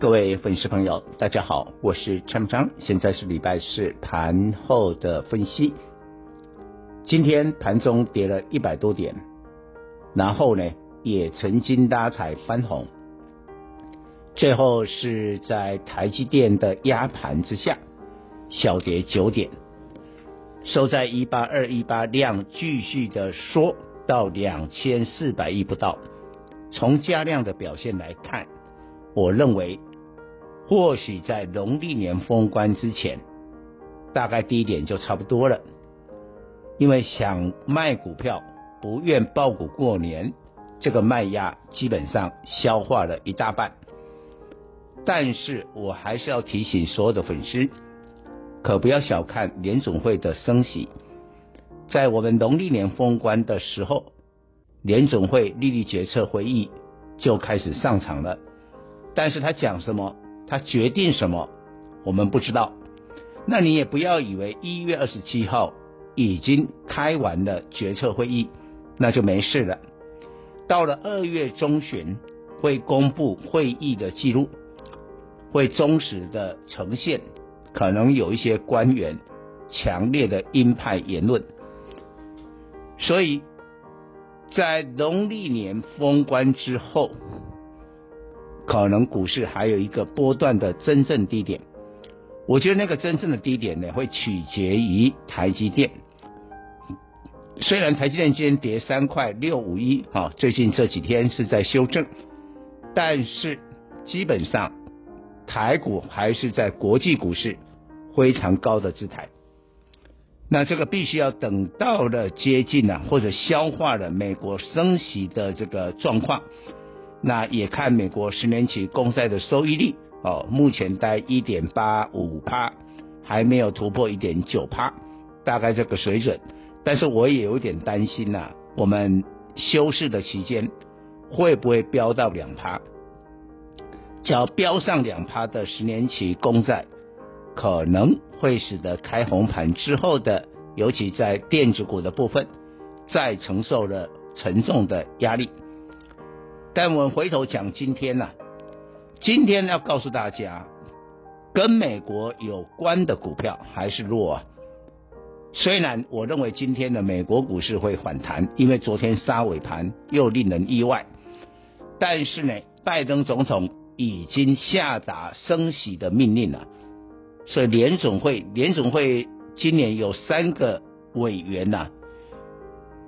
各位粉丝朋友，大家好，我是陈章，现在是礼拜四盘后的分析。今天盘中跌了一百多点，然后呢也曾经拉抬翻红，最后是在台积电的压盘之下小跌九点，收在一八二一八，量继续的缩。到两千四百亿不到，从加量的表现来看，我认为或许在农历年封关之前，大概低点就差不多了。因为想卖股票，不愿抱股过年，这个卖压基本上消化了一大半。但是我还是要提醒所有的粉丝，可不要小看联总会的升息。在我们农历年封关的时候，联总会利率决策会议就开始上场了。但是他讲什么，他决定什么，我们不知道。那你也不要以为一月二十七号已经开完了决策会议，那就没事了。到了二月中旬会公布会议的记录，会忠实的呈现，可能有一些官员强烈的鹰派言论。所以，在农历年封关之后，可能股市还有一个波段的真正低点。我觉得那个真正的低点呢，会取决于台积电。虽然台积电今天跌三块六五一，啊，最近这几天是在修正，但是基本上台股还是在国际股市非常高的姿态。那这个必须要等到了接近了，或者消化了美国升息的这个状况，那也看美国十年期公债的收益率哦，目前在一点八五趴，还没有突破一点九趴，大概这个水准。但是我也有点担心呐，我们休市的期间会不会飙到两趴？只要飙上两趴的十年期公债。可能会使得开红盘之后的，尤其在电子股的部分，再承受了沉重的压力。但我们回头讲今天呢、啊，今天要告诉大家，跟美国有关的股票还是弱啊。虽然我认为今天的美国股市会反弹，因为昨天杀尾盘又令人意外，但是呢，拜登总统已经下达升息的命令了。所以联总会，联总会今年有三个委员呐、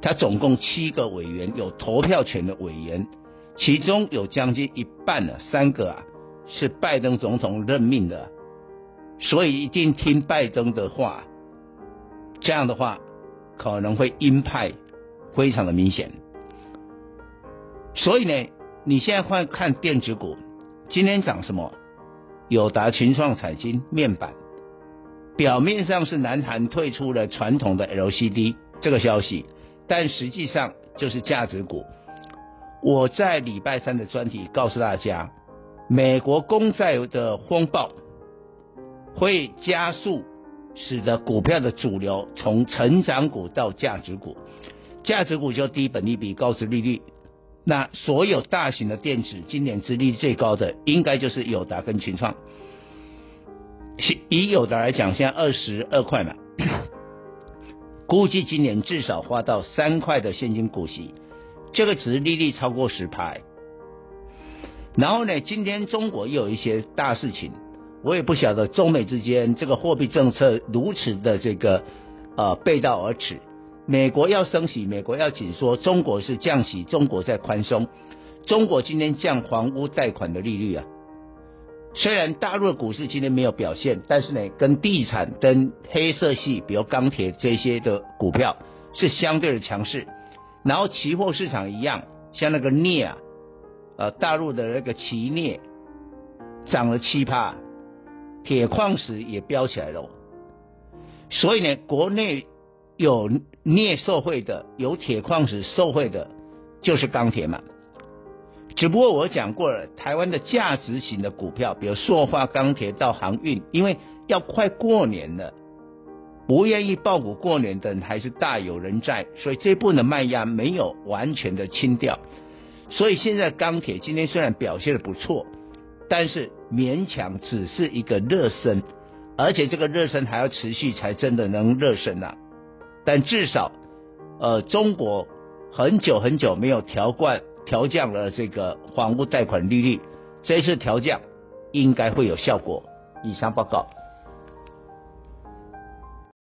他总共七个委员，有投票权的委员，其中有将近一半的三个啊是拜登总统任命的，所以一定听拜登的话，这样的话可能会鹰派非常的明显。所以呢，你现在快看电子股，今天涨什么？友达、群创、彩晶面板，表面上是南韩退出了传统的 LCD 这个消息，但实际上就是价值股。我在礼拜三的专题告诉大家，美国公债的风暴会加速，使得股票的主流从成长股到价值股，价值股就低本利比、高值利率。那所有大型的电子今年殖利最高的，应该就是友达跟群创。以友达来讲，现在二十二块嘛，估计今年至少花到三块的现金股息，这个值利率超过十拍。然后呢，今天中国又有一些大事情，我也不晓得中美之间这个货币政策如此的这个呃背道而驰。美国要升息，美国要紧缩，中国是降息，中国在宽松。中国今天降房屋贷款的利率啊，虽然大陆的股市今天没有表现，但是呢，跟地产、跟黑色系，比如钢铁这些的股票是相对的强势。然后期货市场一样，像那个镍啊，呃，大陆的那个奇镍涨了七趴，铁矿石也飙起来了。所以呢，国内有镍受惠的，有铁矿石受惠的，就是钢铁嘛。只不过我讲过了，台湾的价值型的股票，比如塑化、钢铁到航运，因为要快过年了，不愿意报股过年的人还是大有人在，所以这部分的卖压没有完全的清掉。所以现在钢铁今天虽然表现的不错，但是勉强只是一个热身。而且这个热身还要持续，才真的能热身呐、啊。但至少，呃，中国很久很久没有调降调降了这个房屋贷款利率，这一次调降应该会有效果。以上报告。